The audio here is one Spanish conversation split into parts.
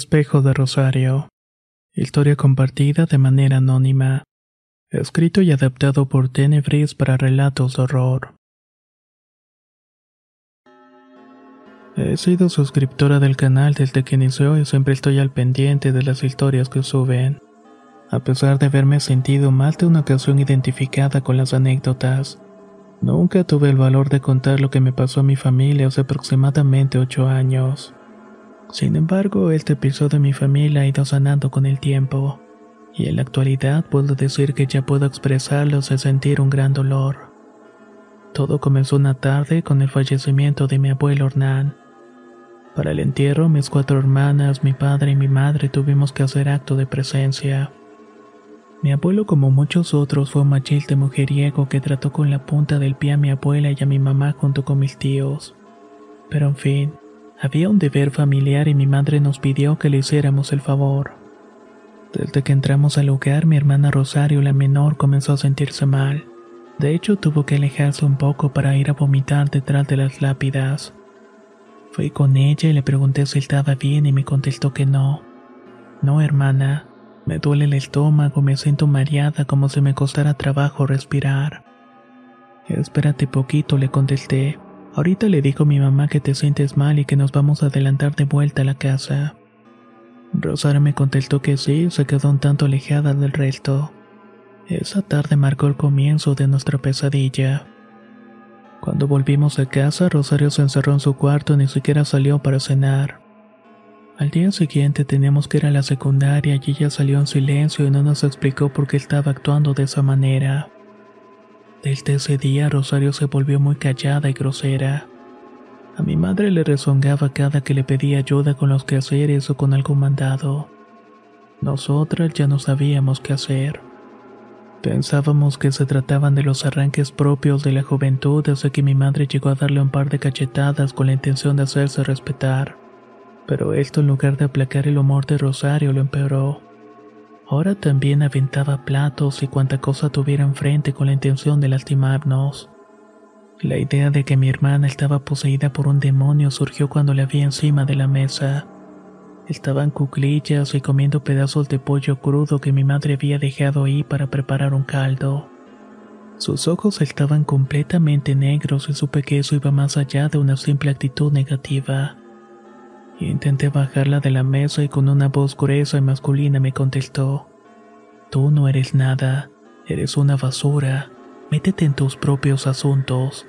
Espejo de Rosario. Historia compartida de manera anónima. Escrito y adaptado por Tenebris para relatos de horror. He sido suscriptora del canal desde que inició y siempre estoy al pendiente de las historias que suben. A pesar de haberme sentido mal de una ocasión identificada con las anécdotas, nunca tuve el valor de contar lo que me pasó a mi familia hace aproximadamente ocho años. Sin embargo, este episodio de mi familia ha ido sanando con el tiempo, y en la actualidad puedo decir que ya puedo expresarlo sin sentir un gran dolor. Todo comenzó una tarde con el fallecimiento de mi abuelo Hernán. Para el entierro, mis cuatro hermanas, mi padre y mi madre tuvimos que hacer acto de presencia. Mi abuelo, como muchos otros, fue un machiste mujeriego que trató con la punta del pie a mi abuela y a mi mamá junto con mis tíos. Pero en fin, había un deber familiar y mi madre nos pidió que le hiciéramos el favor. Desde que entramos al lugar, mi hermana Rosario, la menor, comenzó a sentirse mal. De hecho, tuvo que alejarse un poco para ir a vomitar detrás de las lápidas. Fui con ella y le pregunté si estaba bien y me contestó que no. No, hermana, me duele el estómago, me siento mareada como si me costara trabajo respirar. Espérate poquito, le contesté. Ahorita le dijo a mi mamá que te sientes mal y que nos vamos a adelantar de vuelta a la casa. Rosario me contestó que sí, se quedó un tanto alejada del resto. Esa tarde marcó el comienzo de nuestra pesadilla. Cuando volvimos a casa, Rosario se encerró en su cuarto y ni siquiera salió para cenar. Al día siguiente teníamos que ir a la secundaria y ella salió en silencio y no nos explicó por qué estaba actuando de esa manera. Desde ese día Rosario se volvió muy callada y grosera. A mi madre le rezongaba cada que le pedía ayuda con los quehaceres o con algún mandado. Nosotras ya no sabíamos qué hacer. Pensábamos que se trataban de los arranques propios de la juventud desde que mi madre llegó a darle un par de cachetadas con la intención de hacerse respetar. Pero esto en lugar de aplacar el humor de Rosario lo empeoró. Ahora también aventaba platos y cuanta cosa tuviera enfrente con la intención de lastimarnos. La idea de que mi hermana estaba poseída por un demonio surgió cuando la vi encima de la mesa. Estaban cuclillas y comiendo pedazos de pollo crudo que mi madre había dejado ahí para preparar un caldo. Sus ojos estaban completamente negros y supe que eso iba más allá de una simple actitud negativa. Intenté bajarla de la mesa y con una voz gruesa y masculina me contestó, Tú no eres nada, eres una basura, métete en tus propios asuntos,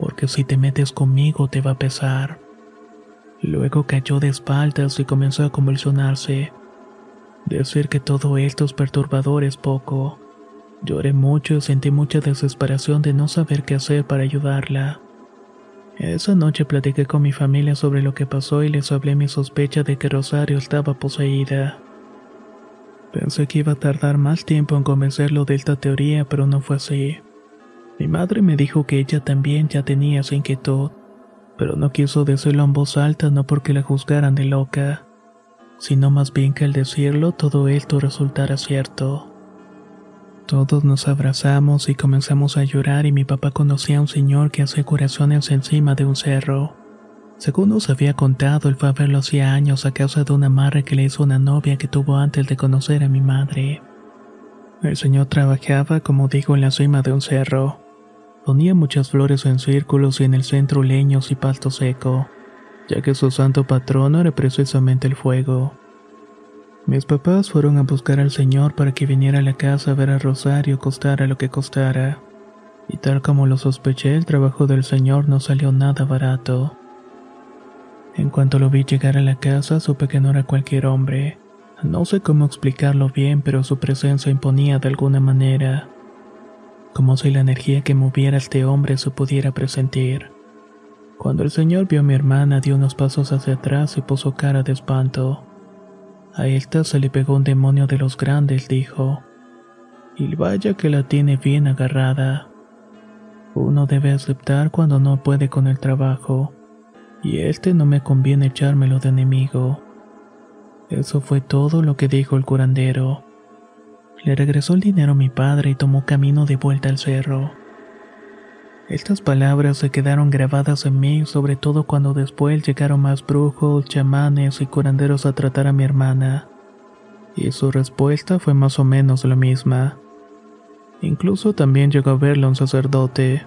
porque si te metes conmigo te va a pesar. Luego cayó de espaldas y comenzó a convulsionarse. Decir que todo esto es perturbador es poco. Lloré mucho y sentí mucha desesperación de no saber qué hacer para ayudarla. Esa noche platiqué con mi familia sobre lo que pasó y les hablé mi sospecha de que Rosario estaba poseída. Pensé que iba a tardar más tiempo en convencerlo de esta teoría, pero no fue así. Mi madre me dijo que ella también ya tenía esa inquietud, pero no quiso decirlo en voz alta no porque la juzgaran de loca, sino más bien que al decirlo todo esto resultara cierto. Todos nos abrazamos y comenzamos a llorar y mi papá conocía a un señor que hace curaciones encima de un cerro. Según nos había contado, él fue a verlo hacía años a causa de una amarre que le hizo una novia que tuvo antes de conocer a mi madre. El señor trabajaba, como digo, en la cima de un cerro. Ponía muchas flores en círculos y en el centro leños y pasto seco, ya que su santo patrono era precisamente el fuego. Mis papás fueron a buscar al señor para que viniera a la casa a ver a Rosario costara lo que costara. Y tal como lo sospeché, el trabajo del señor no salió nada barato. En cuanto lo vi llegar a la casa, supe que no era cualquier hombre. No sé cómo explicarlo bien, pero su presencia imponía de alguna manera. Como si la energía que moviera este hombre se pudiera presentir. Cuando el señor vio a mi hermana, dio unos pasos hacia atrás y puso cara de espanto. A esta se le pegó un demonio de los grandes, dijo. Y vaya que la tiene bien agarrada. Uno debe aceptar cuando no puede con el trabajo y este no me conviene echármelo de enemigo. Eso fue todo lo que dijo el curandero. Le regresó el dinero a mi padre y tomó camino de vuelta al cerro. Estas palabras se quedaron grabadas en mí, sobre todo cuando después llegaron más brujos, chamanes y curanderos a tratar a mi hermana. Y su respuesta fue más o menos la misma. Incluso también llegó a verlo un sacerdote.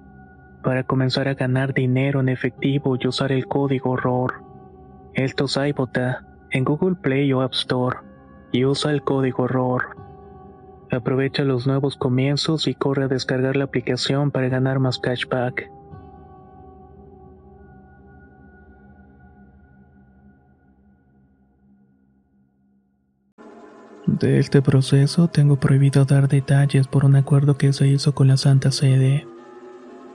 para comenzar a ganar dinero en efectivo y usar el código ROR. Esto es iBota en Google Play o App Store y usa el código ROR. Aprovecha los nuevos comienzos y corre a descargar la aplicación para ganar más cashback. De este proceso tengo prohibido dar detalles por un acuerdo que se hizo con la Santa Sede.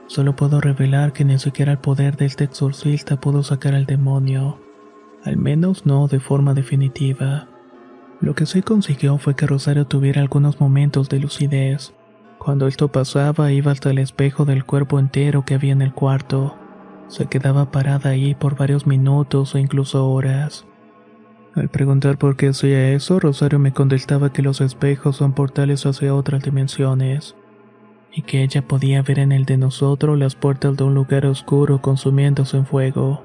Solo puedo revelar que ni siquiera el poder de este exorcista pudo sacar al demonio, al menos no de forma definitiva. Lo que sí consiguió fue que Rosario tuviera algunos momentos de lucidez. Cuando esto pasaba iba hasta el espejo del cuerpo entero que había en el cuarto. Se quedaba parada ahí por varios minutos o incluso horas. Al preguntar por qué hacía eso, Rosario me contestaba que los espejos son portales hacia otras dimensiones, y que ella podía ver en el de nosotros las puertas de un lugar oscuro consumiéndose en fuego.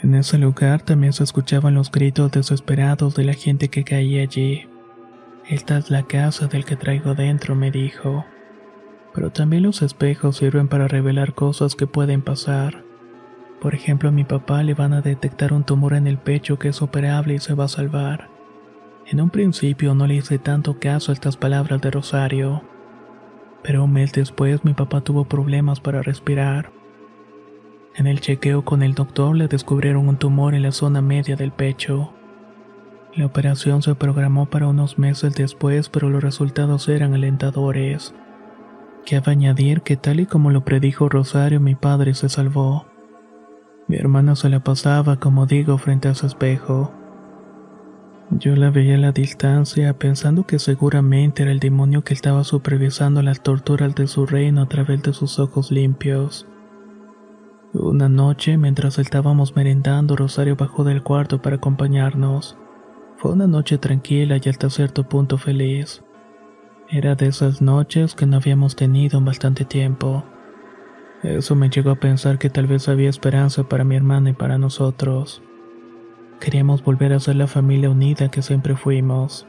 En ese lugar también se escuchaban los gritos desesperados de la gente que caía allí. Esta es la casa del que traigo dentro, me dijo. Pero también los espejos sirven para revelar cosas que pueden pasar. Por ejemplo, a mi papá le van a detectar un tumor en el pecho que es operable y se va a salvar. En un principio no le hice tanto caso a estas palabras de Rosario. Pero un mes después mi papá tuvo problemas para respirar. En el chequeo con el doctor le descubrieron un tumor en la zona media del pecho. La operación se programó para unos meses después, pero los resultados eran alentadores. Cabe añadir que tal y como lo predijo Rosario, mi padre se salvó. Mi hermana se la pasaba, como digo, frente a su espejo. Yo la veía a la distancia, pensando que seguramente era el demonio que estaba supervisando las torturas de su reino a través de sus ojos limpios. Una noche, mientras estábamos merendando, Rosario bajó del cuarto para acompañarnos. Fue una noche tranquila y hasta cierto punto feliz. Era de esas noches que no habíamos tenido en bastante tiempo. Eso me llegó a pensar que tal vez había esperanza para mi hermana y para nosotros. Queríamos volver a ser la familia unida que siempre fuimos.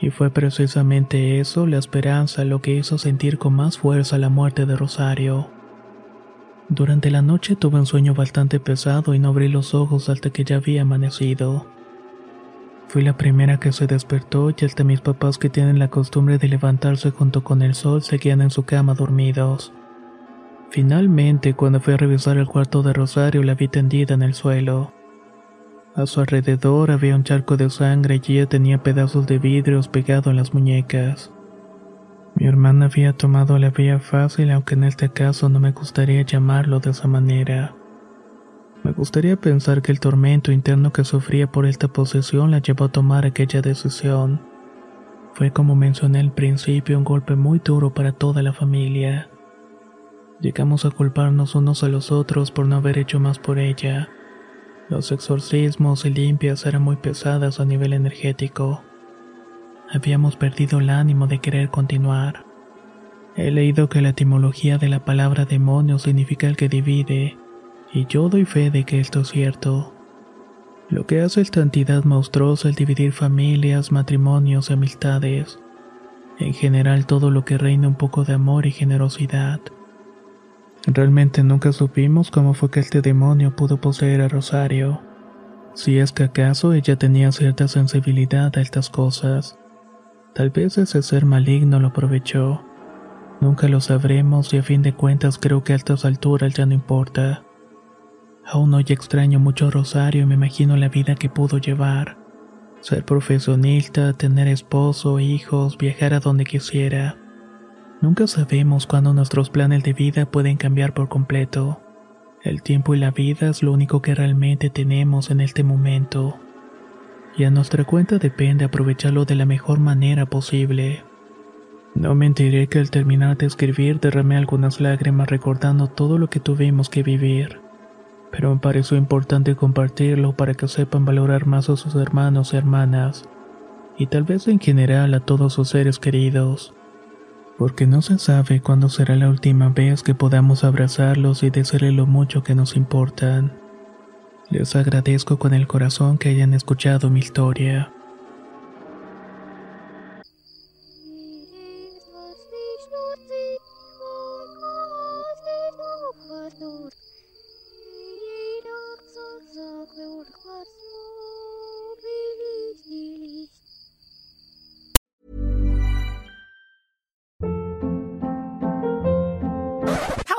Y fue precisamente eso, la esperanza, lo que hizo sentir con más fuerza la muerte de Rosario. Durante la noche tuve un sueño bastante pesado y no abrí los ojos hasta que ya había amanecido. Fui la primera que se despertó y hasta mis papás que tienen la costumbre de levantarse junto con el sol seguían en su cama dormidos. Finalmente, cuando fui a revisar el cuarto de Rosario, la vi tendida en el suelo. A su alrededor había un charco de sangre y ella tenía pedazos de vidrios pegados en las muñecas. Mi hermana había tomado la vía fácil, aunque en este caso no me gustaría llamarlo de esa manera. Me gustaría pensar que el tormento interno que sufría por esta posesión la llevó a tomar aquella decisión. Fue como mencioné al principio un golpe muy duro para toda la familia. Llegamos a culparnos unos a los otros por no haber hecho más por ella. Los exorcismos y limpias eran muy pesadas a nivel energético. Habíamos perdido el ánimo de querer continuar. He leído que la etimología de la palabra demonio significa el que divide, y yo doy fe de que esto es cierto. Lo que hace esta entidad monstruosa es dividir familias, matrimonios amistades. En general todo lo que reina un poco de amor y generosidad. Realmente nunca supimos cómo fue que este demonio pudo poseer a Rosario. Si es que acaso ella tenía cierta sensibilidad a estas cosas. Tal vez ese ser maligno lo aprovechó. Nunca lo sabremos y a fin de cuentas creo que a estas alturas ya no importa. Aún hoy extraño mucho a Rosario y me imagino la vida que pudo llevar. Ser profesionista, tener esposo, hijos, viajar a donde quisiera. Nunca sabemos cuándo nuestros planes de vida pueden cambiar por completo. El tiempo y la vida es lo único que realmente tenemos en este momento. Y a nuestra cuenta depende aprovecharlo de la mejor manera posible. No mentiré que al terminar de escribir derramé algunas lágrimas recordando todo lo que tuvimos que vivir. Pero me pareció importante compartirlo para que sepan valorar más a sus hermanos y hermanas, y tal vez en general a todos sus seres queridos porque no se sabe cuándo será la última vez que podamos abrazarlos y decirle lo mucho que nos importan. Les agradezco con el corazón que hayan escuchado mi historia.